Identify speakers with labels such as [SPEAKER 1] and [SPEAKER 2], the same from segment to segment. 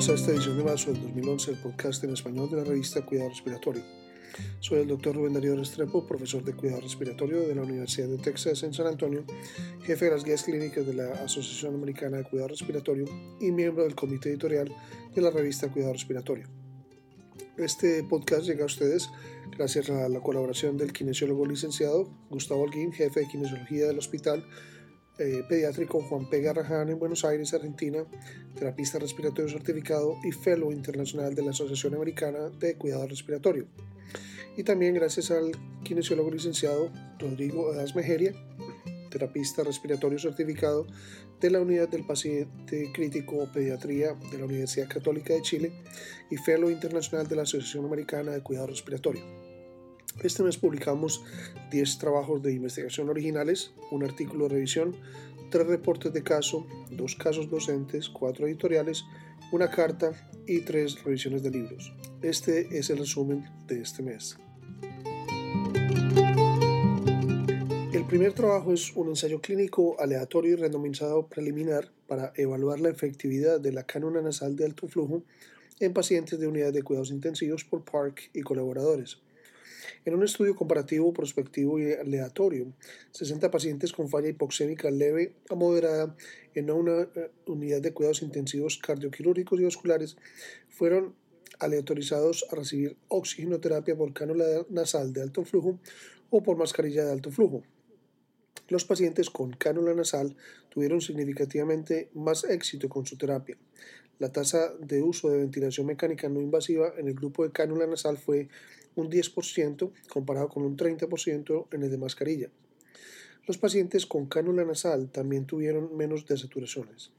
[SPEAKER 1] Bienvenidos a esta edición de marzo del 2011 del podcast en español de la revista Cuidado Respiratorio. Soy el doctor Rubén Darío Restrepo, profesor de Cuidado Respiratorio de la Universidad de Texas en San Antonio, jefe de las guías clínicas de la Asociación Americana de Cuidado Respiratorio y miembro del comité editorial de la revista Cuidado Respiratorio. Este podcast llega a ustedes gracias a la colaboración del kinesiólogo licenciado Gustavo Alguín, jefe de kinesiología del Hospital eh, Pediátrico Juan P. Garrahan en Buenos Aires, Argentina, terapista respiratorio certificado y fellow internacional de la Asociación Americana de Cuidado Respiratorio. Y también gracias al kinesiólogo licenciado Rodrigo Edas Mejeria, terapista respiratorio certificado de la Unidad del Paciente Crítico Pediatría de la Universidad Católica de Chile y Fellow Internacional de la Asociación Americana de Cuidado Respiratorio. Este mes publicamos 10 trabajos de investigación originales, un artículo de revisión, tres reportes de caso, dos casos docentes, cuatro editoriales, una carta y tres revisiones de libros. Este es el resumen de este mes. El primer trabajo es un ensayo clínico aleatorio y randomizado preliminar para evaluar la efectividad de la cánula nasal de alto flujo en pacientes de unidades de cuidados intensivos por Park y colaboradores. En un estudio comparativo, prospectivo y aleatorio, 60 pacientes con falla hipoxémica leve a moderada en una eh, unidad de cuidados intensivos cardioquirúrgicos y vasculares fueron aleatorizados a recibir oxigenoterapia por cánula nasal de alto flujo o por mascarilla de alto flujo. Los pacientes con cánula nasal tuvieron significativamente más éxito con su terapia. La tasa de uso de ventilación mecánica no invasiva en el grupo de cánula nasal fue un 10% comparado con un 30% en el de mascarilla. Los pacientes con cánula nasal también tuvieron menos desaturaciones.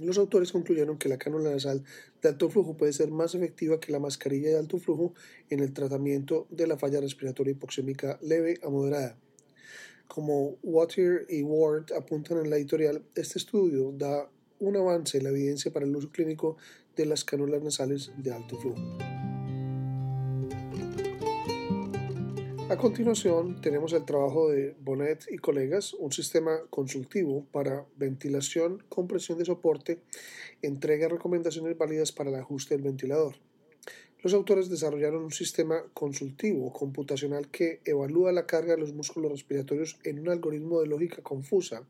[SPEAKER 1] Los autores concluyeron que la cánula nasal de alto flujo puede ser más efectiva que la mascarilla de alto flujo en el tratamiento de la falla respiratoria hipoxémica leve a moderada. Como Water y Ward apuntan en la editorial, este estudio da un avance en la evidencia para el uso clínico de las cánulas nasales de alto flujo. A continuación tenemos el trabajo de Bonnet y colegas, un sistema consultivo para ventilación, compresión de soporte, entrega recomendaciones válidas para el ajuste del ventilador. Los autores desarrollaron un sistema consultivo computacional que evalúa la carga de los músculos respiratorios en un algoritmo de lógica confusa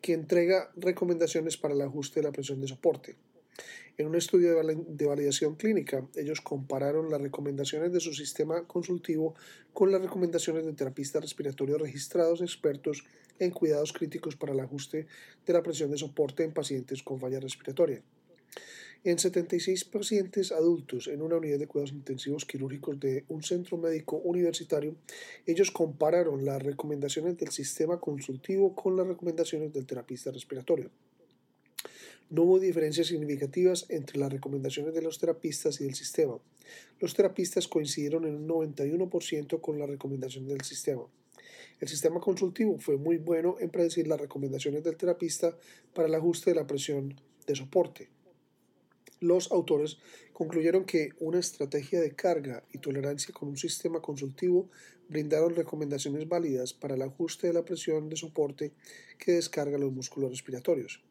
[SPEAKER 1] que entrega recomendaciones para el ajuste de la presión de soporte. En un estudio de validación clínica, ellos compararon las recomendaciones de su sistema consultivo con las recomendaciones de terapistas respiratorios registrados expertos en cuidados críticos para el ajuste de la presión de soporte en pacientes con falla respiratoria. En 76 pacientes adultos en una unidad de cuidados intensivos quirúrgicos de un centro médico universitario, ellos compararon las recomendaciones del sistema consultivo con las recomendaciones del terapista respiratorio. No hubo diferencias significativas entre las recomendaciones de los terapistas y del sistema. Los terapistas coincidieron en un 91% con las recomendaciones del sistema. El sistema consultivo fue muy bueno en predecir las recomendaciones del terapista para el ajuste de la presión de soporte. Los autores concluyeron que una estrategia de carga y tolerancia con un sistema consultivo brindaron recomendaciones válidas para el ajuste de la presión de soporte que descarga los músculos respiratorios.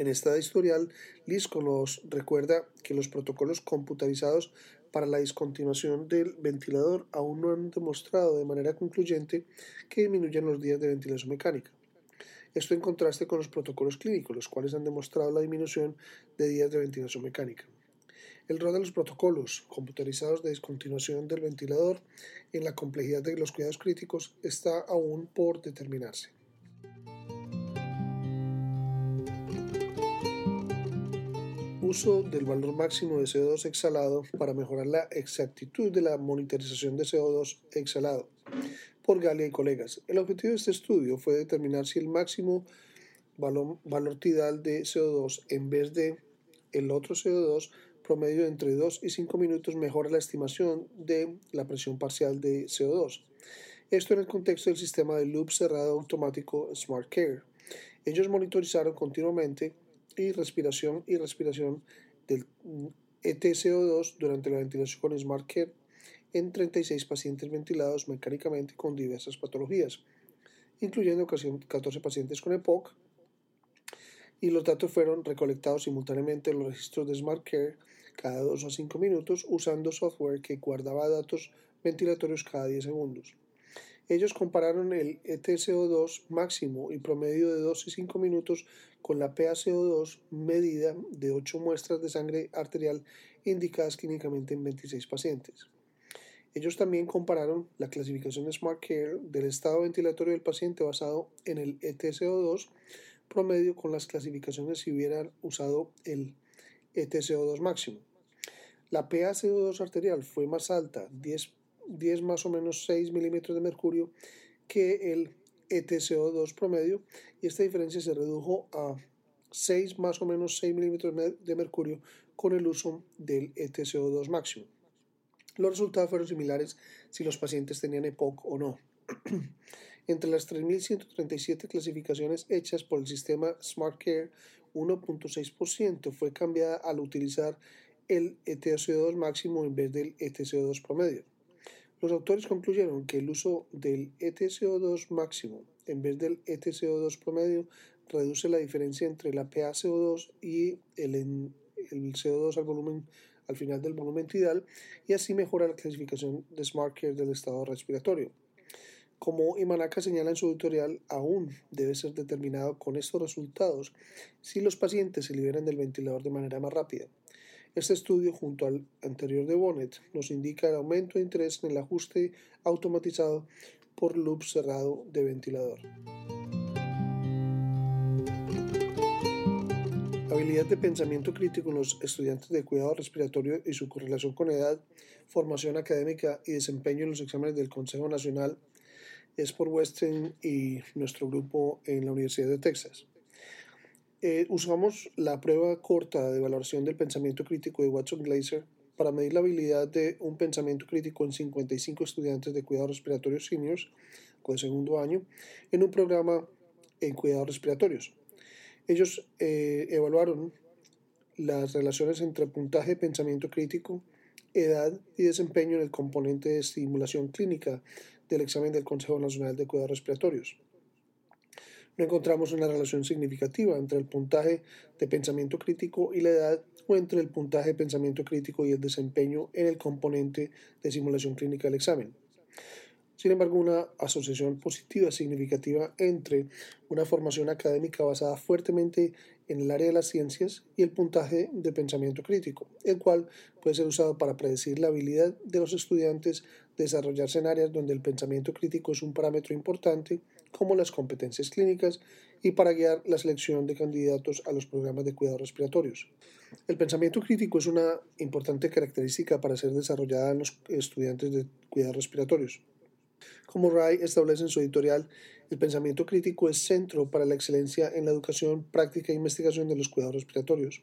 [SPEAKER 1] En esta historial, LISCO nos recuerda que los protocolos computarizados para la discontinuación del ventilador aún no han demostrado de manera concluyente que disminuyan los días de ventilación mecánica. Esto en contraste con los protocolos clínicos, los cuales han demostrado la disminución de días de ventilación mecánica. El rol de los protocolos computarizados de discontinuación del ventilador en la complejidad de los cuidados críticos está aún por determinarse. Uso del valor máximo de CO2 exhalado para mejorar la exactitud de la monitorización de CO2 exhalado por Galia y colegas. El objetivo de este estudio fue determinar si el máximo valor, tidal de CO2 en vez de el otro CO2 promedio entre 2 y 5 minutos mejora la estimación de la presión parcial de CO2. Esto en el contexto del sistema de loop cerrado automático Smart Care. Ellos monitorizaron continuamente y respiración y respiración del ETCO2 durante la ventilación con Smart Care en 36 pacientes ventilados mecánicamente con diversas patologías, incluyendo 14 pacientes con EPOC y los datos fueron recolectados simultáneamente en los registros de SmartCare cada 2 a 5 minutos usando software que guardaba datos ventilatorios cada 10 segundos. Ellos compararon el ETCO2 máximo y promedio de 2 y 5 minutos con la PaCO2 medida de 8 muestras de sangre arterial indicadas clínicamente en 26 pacientes. Ellos también compararon la clasificación Smart Care del estado ventilatorio del paciente basado en el ETCO2 promedio con las clasificaciones si hubieran usado el ETCO2 máximo. La PaCO2 arterial fue más alta, 10 10 más o menos 6 milímetros de mercurio que el ETCO2 promedio y esta diferencia se redujo a 6 más o menos 6 milímetros de mercurio con el uso del ETCO2 máximo. Los resultados fueron similares si los pacientes tenían EPOC o no. Entre las 3.137 clasificaciones hechas por el sistema SmartCare, 1.6% fue cambiada al utilizar el ETCO2 máximo en vez del ETCO2 promedio. Los autores concluyeron que el uso del ETCO2 máximo en vez del ETCO2 promedio reduce la diferencia entre la PaCO2 y el, el CO2 al al final del volumen tidal y así mejora la clasificación de SmartCare del estado respiratorio. Como Imanaka señala en su editorial, aún debe ser determinado con estos resultados si los pacientes se liberan del ventilador de manera más rápida. Este estudio, junto al anterior de Bonnet, nos indica el aumento de interés en el ajuste automatizado por loop cerrado de ventilador. Habilidad de pensamiento crítico en los estudiantes de cuidado respiratorio y su correlación con edad, formación académica y desempeño en los exámenes del Consejo Nacional es por Western y nuestro grupo en la Universidad de Texas. Eh, usamos la prueba corta de valoración del pensamiento crítico de Watson Glaser para medir la habilidad de un pensamiento crítico en 55 estudiantes de cuidados respiratorios seniors con segundo año en un programa en cuidados respiratorios. Ellos eh, evaluaron las relaciones entre puntaje de pensamiento crítico, edad y desempeño en el componente de estimulación clínica del examen del Consejo Nacional de Cuidados Respiratorios no encontramos una relación significativa entre el puntaje de pensamiento crítico y la edad o entre el puntaje de pensamiento crítico y el desempeño en el componente de simulación clínica del examen. Sin embargo, una asociación positiva significativa entre una formación académica basada fuertemente en el área de las ciencias y el puntaje de pensamiento crítico, el cual puede ser usado para predecir la habilidad de los estudiantes de desarrollarse en áreas donde el pensamiento crítico es un parámetro importante, como las competencias clínicas, y para guiar la selección de candidatos a los programas de cuidados respiratorios. El pensamiento crítico es una importante característica para ser desarrollada en los estudiantes de cuidados respiratorios. Como Ray establece en su editorial, el pensamiento crítico es centro para la excelencia en la educación, práctica e investigación de los cuidados respiratorios.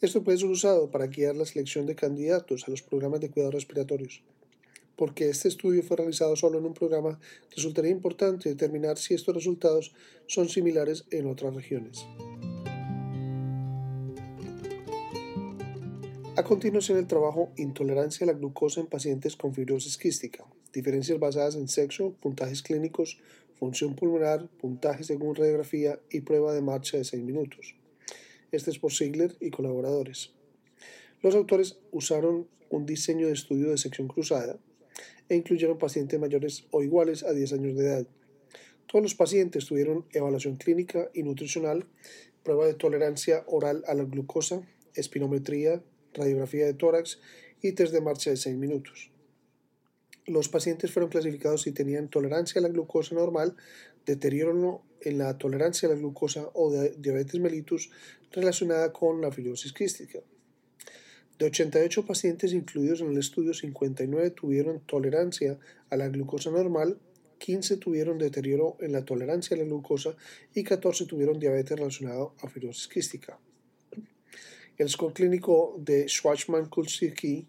[SPEAKER 1] Esto puede ser usado para guiar la selección de candidatos a los programas de cuidados respiratorios. Porque este estudio fue realizado solo en un programa, resultaría importante determinar si estos resultados son similares en otras regiones. A continuación el trabajo Intolerancia a la glucosa en pacientes con fibrosis quística, diferencias basadas en sexo, puntajes clínicos, función pulmonar, puntaje según radiografía y prueba de marcha de 6 minutos. Este es por Ziegler y colaboradores. Los autores usaron un diseño de estudio de sección cruzada e incluyeron pacientes mayores o iguales a 10 años de edad. Todos los pacientes tuvieron evaluación clínica y nutricional, prueba de tolerancia oral a la glucosa, espinometría, radiografía de tórax y test de marcha de 6 minutos. Los pacientes fueron clasificados si tenían tolerancia a la glucosa normal, deterioro en la tolerancia a la glucosa o diabetes mellitus relacionada con la fibrosis quística. De 88 pacientes incluidos en el estudio, 59 tuvieron tolerancia a la glucosa normal, 15 tuvieron deterioro en la tolerancia a la glucosa y 14 tuvieron diabetes relacionado a fibrosis quística. El score clínico de Schwarzman-Kulczycki,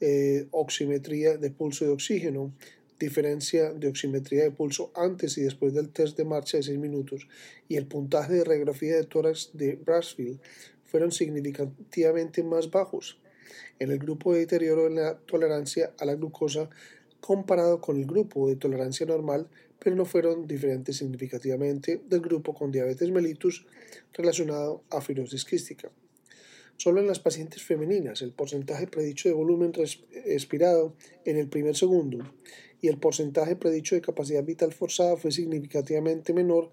[SPEAKER 1] eh, oximetría de pulso de oxígeno, diferencia de oximetría de pulso antes y después del test de marcha de 6 minutos y el puntaje de radiografía de tórax de Brasfield fueron significativamente más bajos en el grupo de deterioro en la tolerancia a la glucosa comparado con el grupo de tolerancia normal pero no fueron diferentes significativamente del grupo con diabetes mellitus relacionado a fibrosis quística. Solo en las pacientes femeninas el porcentaje predicho de volumen respirado en el primer segundo y el porcentaje predicho de capacidad vital forzada fue significativamente menor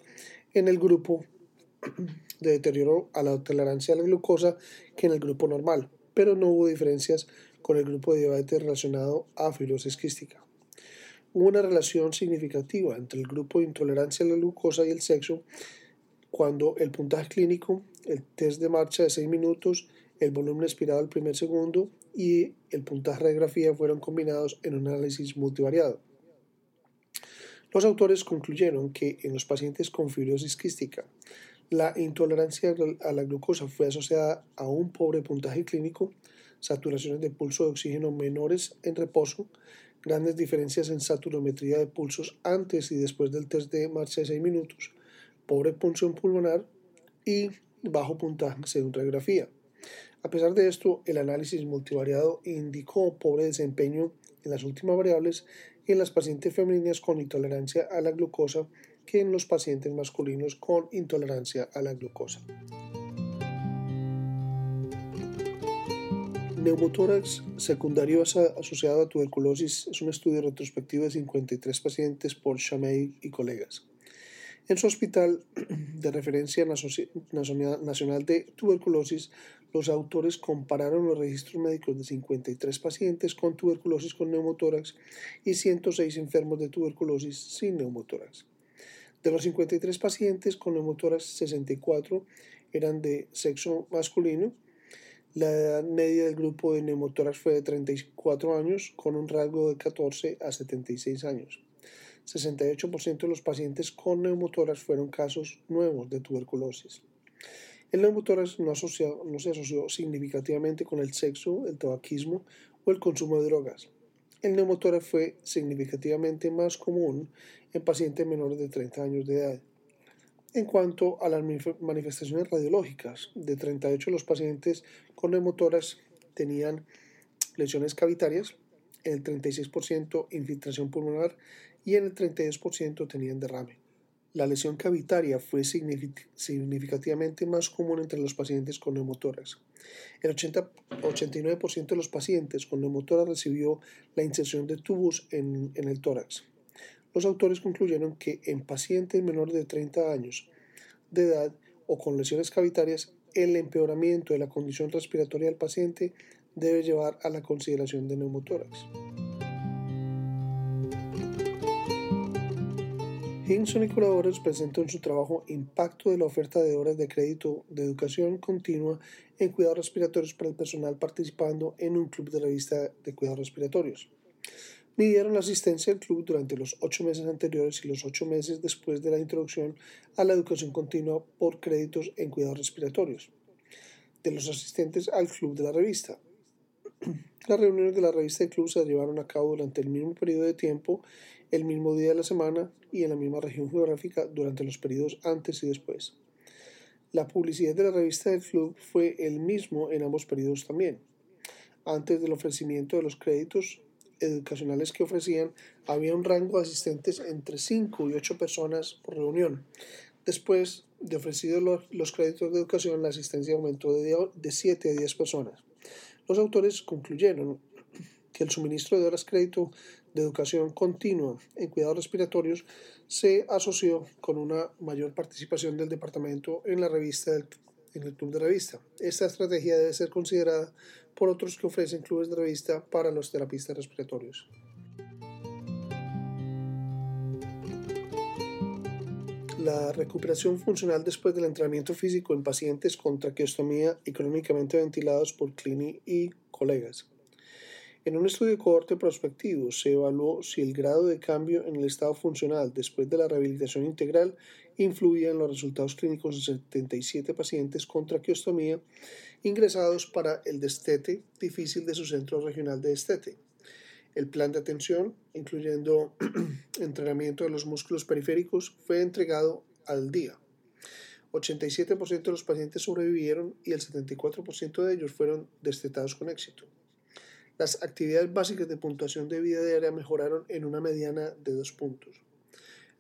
[SPEAKER 1] en el grupo de deterioro a la tolerancia a la glucosa que en el grupo normal, pero no hubo diferencias con el grupo de diabetes relacionado a fibrosis quística. Hubo una relación significativa entre el grupo de intolerancia a la glucosa y el sexo cuando el puntaje clínico, el test de marcha de 6 minutos, el volumen expirado al primer segundo y el puntaje radiografía fueron combinados en un análisis multivariado. Los autores concluyeron que en los pacientes con fibrosis quística, la intolerancia a la glucosa fue asociada a un pobre puntaje clínico, saturaciones de pulso de oxígeno menores en reposo, grandes diferencias en saturometría de pulsos antes y después del test de marcha de 6 minutos, pobre punción pulmonar y bajo puntaje según radiografía. A pesar de esto, el análisis multivariado indicó pobre desempeño en las últimas variables en las pacientes femeninas con intolerancia a la glucosa que en los pacientes masculinos con intolerancia a la glucosa. Neumotórax secundario asociado a tuberculosis es un estudio retrospectivo de 53 pacientes por Chamey y colegas. En su hospital de referencia nacional de tuberculosis, los autores compararon los registros médicos de 53 pacientes con tuberculosis con neumotórax y 106 enfermos de tuberculosis sin neumotórax. De los 53 pacientes con neumotórax, 64 eran de sexo masculino. La edad media del grupo de neumotórax fue de 34 años, con un rasgo de 14 a 76 años. 68% de los pacientes con neumotórax fueron casos nuevos de tuberculosis. El neumotórax no, se asoció significativamente con el sexo, el tabaquismo o el consumo de drogas. El neumotórax fue significativamente más común en pacientes menores de 30 años de edad. En cuanto a las manifestaciones radiológicas, de 38 de los pacientes con neumotórax tenían lesiones cavitarias, el 36% infiltración pulmonar y en el 32% tenían derrame. La lesión cavitaria fue significativamente más común entre los pacientes con neumotórax. El 80, 89% de los pacientes con neumotórax recibió la inserción de tubos en, en el tórax. Los autores concluyeron que en pacientes menores de 30 años de edad o con lesiones cavitarias, el empeoramiento de la condición respiratoria del paciente debe llevar a la consideración de neumotórax. Hinson y colaboradores presentan en su trabajo Impacto de la oferta de horas de crédito de educación continua en cuidados respiratorios para el personal participando en un club de revista de cuidados respiratorios. Midieron la asistencia al club durante los ocho meses anteriores y los ocho meses después de la introducción a la educación continua por créditos en cuidados respiratorios de los asistentes al club de la revista. Las reuniones de la revista y club se llevaron a cabo durante el mismo periodo de tiempo el mismo día de la semana y en la misma región geográfica durante los periodos antes y después. La publicidad de la revista del club fue el mismo en ambos periodos también. Antes del ofrecimiento de los créditos educacionales que ofrecían, había un rango de asistentes entre 5 y 8 personas por reunión. Después de ofrecidos los, créditos de educación, la asistencia aumentó de, de 7 a 10 personas. Los autores concluyeron que el suministro de horas crédito de educación continua en cuidados respiratorios se asoció con una mayor participación del departamento en la revista en el club de revista. Esta estrategia debe ser considerada por otros que ofrecen clubes de revista para los terapistas respiratorios. La recuperación funcional después del entrenamiento físico en pacientes con traqueostomía y crónicamente ventilados por Clini y colegas. En un estudio de cohorte prospectivo se evaluó si el grado de cambio en el estado funcional después de la rehabilitación integral influía en los resultados clínicos de 77 pacientes con traqueostomía ingresados para el destete difícil de su centro regional de destete. El plan de atención, incluyendo entrenamiento de los músculos periféricos, fue entregado al día. 87% de los pacientes sobrevivieron y el 74% de ellos fueron destetados con éxito. Las actividades básicas de puntuación de vida diaria mejoraron en una mediana de dos puntos.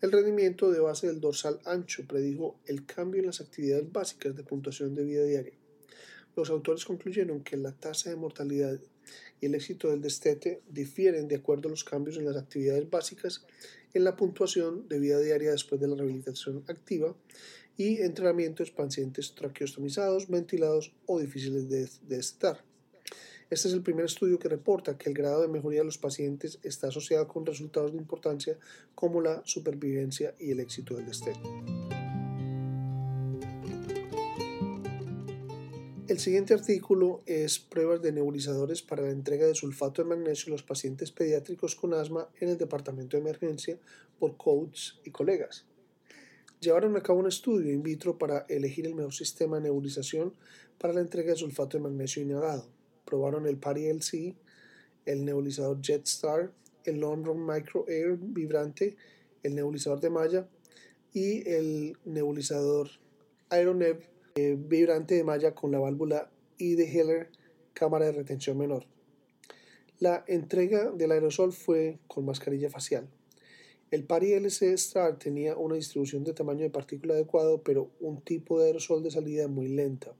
[SPEAKER 1] El rendimiento de base del dorsal ancho predijo el cambio en las actividades básicas de puntuación de vida diaria. Los autores concluyeron que la tasa de mortalidad y el éxito del destete difieren de acuerdo a los cambios en las actividades básicas en la puntuación de vida diaria después de la rehabilitación activa y entrenamientos pacientes traqueostomizados, ventilados o difíciles de, de estar. Este es el primer estudio que reporta que el grado de mejoría de los pacientes está asociado con resultados de importancia como la supervivencia y el éxito del destete. El siguiente artículo es pruebas de nebulizadores para la entrega de sulfato de magnesio a los pacientes pediátricos con asma en el departamento de emergencia por Coates y colegas. Llevaron a cabo un estudio in vitro para elegir el mejor sistema de nebulización para la entrega de sulfato de magnesio inhalado. Probaron el PARI LC, el nebulizador JetStar, el Run Micro Air vibrante, el nebulizador de malla y el nebulizador Aeronev eh, vibrante de malla con la válvula I de Heller, cámara de retención menor. La entrega del aerosol fue con mascarilla facial. El Pari LC Star tenía una distribución de tamaño de partícula adecuado, pero un tipo de aerosol de salida muy lenta.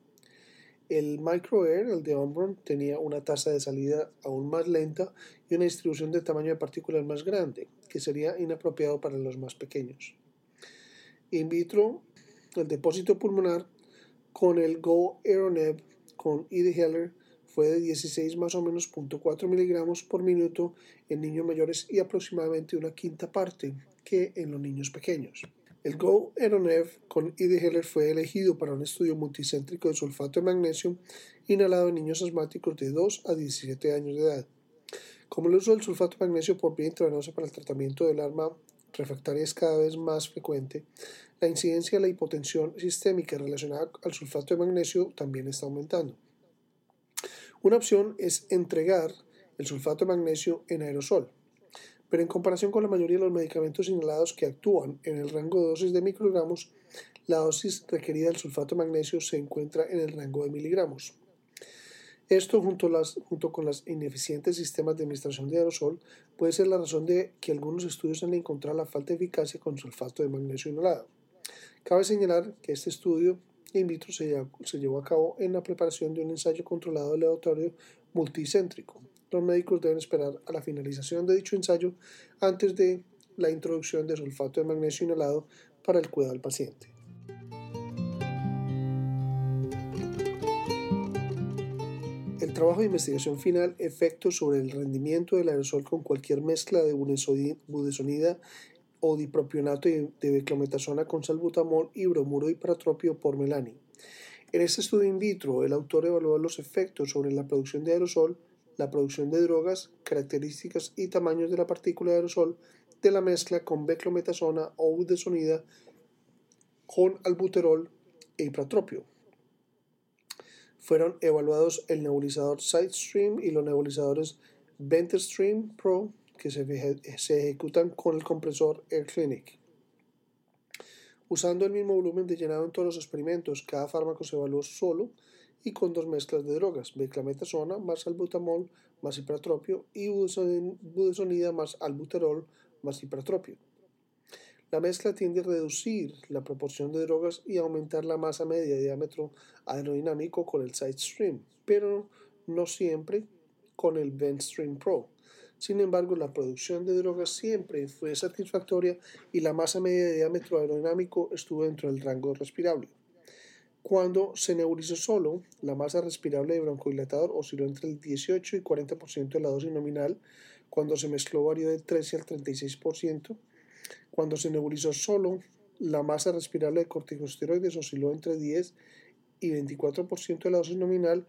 [SPEAKER 1] El Micro Air, el de Omron, tenía una tasa de salida aún más lenta y una distribución de tamaño de partículas más grande, que sería inapropiado para los más pequeños. In vitro, el depósito pulmonar con el Go Aeronev con ID Heller fue de 16 más o menos 0.4 miligramos por minuto en niños mayores y aproximadamente una quinta parte que en los niños pequeños. El Go Aeronev con ID Heller fue elegido para un estudio multicéntrico de sulfato de magnesio inhalado en niños asmáticos de 2 a 17 años de edad. Como el uso del sulfato de magnesio por vía intravenosa para el tratamiento del arma refractaria es cada vez más frecuente, la incidencia de la hipotensión sistémica relacionada al sulfato de magnesio también está aumentando. Una opción es entregar el sulfato de magnesio en aerosol, pero en comparación con la mayoría de los medicamentos inhalados que actúan en el rango de dosis de microgramos, la dosis requerida del sulfato de magnesio se encuentra en el rango de miligramos. Esto, junto, con los ineficientes sistemas de administración de aerosol, puede ser la razón de que algunos estudios han encontrado la falta de eficacia con sulfato de magnesio inhalado. Cabe señalar que este estudio in vitro se llevó, a cabo en la preparación de un ensayo controlado aleatorio multicéntrico. Los médicos deben esperar a la finalización de dicho ensayo antes de la introducción de sulfato de magnesio inhalado para el cuidado del paciente. El trabajo de investigación final, efectos sobre el rendimiento del aerosol con cualquier mezcla de budesonida o dipropionato de beclometasona con salbutamol y bromuro hipratropio por melani. En este estudio in vitro, el autor evaluó los efectos sobre la producción de aerosol, la producción de drogas, características y tamaños de la partícula de aerosol de la mezcla con beclometasona o budesonida con albuterol e hipratropio. Fueron evaluados el nebulizador SideStream y los nebulizadores VenterStream Pro que se, ejecutan con el compresor Air Clinic. Usando el mismo volumen de llenado en todos los experimentos, cada fármaco se evaluó solo y con dos mezclas de drogas, beclametasona más albutamol más hipratropio y budesonida más albuterol más hipratropio. La mezcla tiende a reducir la proporción de drogas y aumentar la masa media de diámetro aerodinámico con el side stream, pero no siempre con el vent stream pro. Sin embargo, la producción de drogas siempre fue satisfactoria y la masa media de diámetro aerodinámico estuvo dentro del rango respirable. Cuando se nebulizó solo, la masa respirable de broncodilatador osciló entre el 18 y 40% de la dosis nominal, cuando se mezcló varió del 13 al 36%, cuando se nebulizó solo, la masa respirable de corticosteroides osciló entre 10 y 24% de la dosis nominal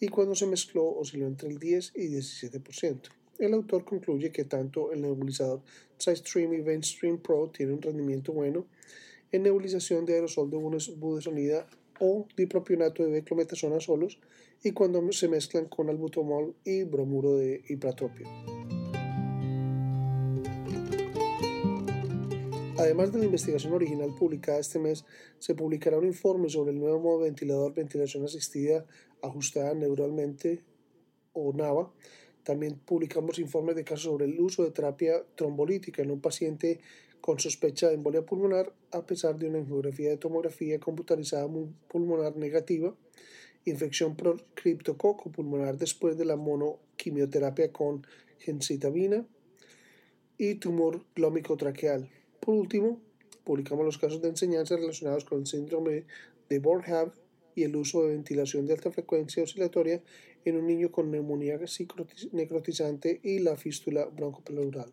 [SPEAKER 1] y cuando se mezcló osciló entre el 10 y 17%. El autor concluye que tanto el nebulizador SideStream y VentStream Pro tienen un rendimiento bueno en nebulización de aerosol de budesonida o dipropionato de beclometasona solos y cuando se mezclan con albutomol y bromuro de hipratropio. Además de la investigación original publicada este mes, se publicará un informe sobre el nuevo modo ventilador ventilación asistida ajustada neuralmente o NAVA también publicamos informes de casos sobre el uso de terapia trombolítica en un paciente con sospecha de embolia pulmonar a pesar de una angiografía de tomografía computarizada pulmonar negativa, infección por criptococo pulmonar después de la monoquimioterapia con gencitabina y tumor glómico traqueal. Por último, publicamos los casos de enseñanza relacionados con el síndrome de Bornhab y el uso de ventilación de alta frecuencia oscilatoria en un niño con neumonía necrotizante y la fístula broncopleural.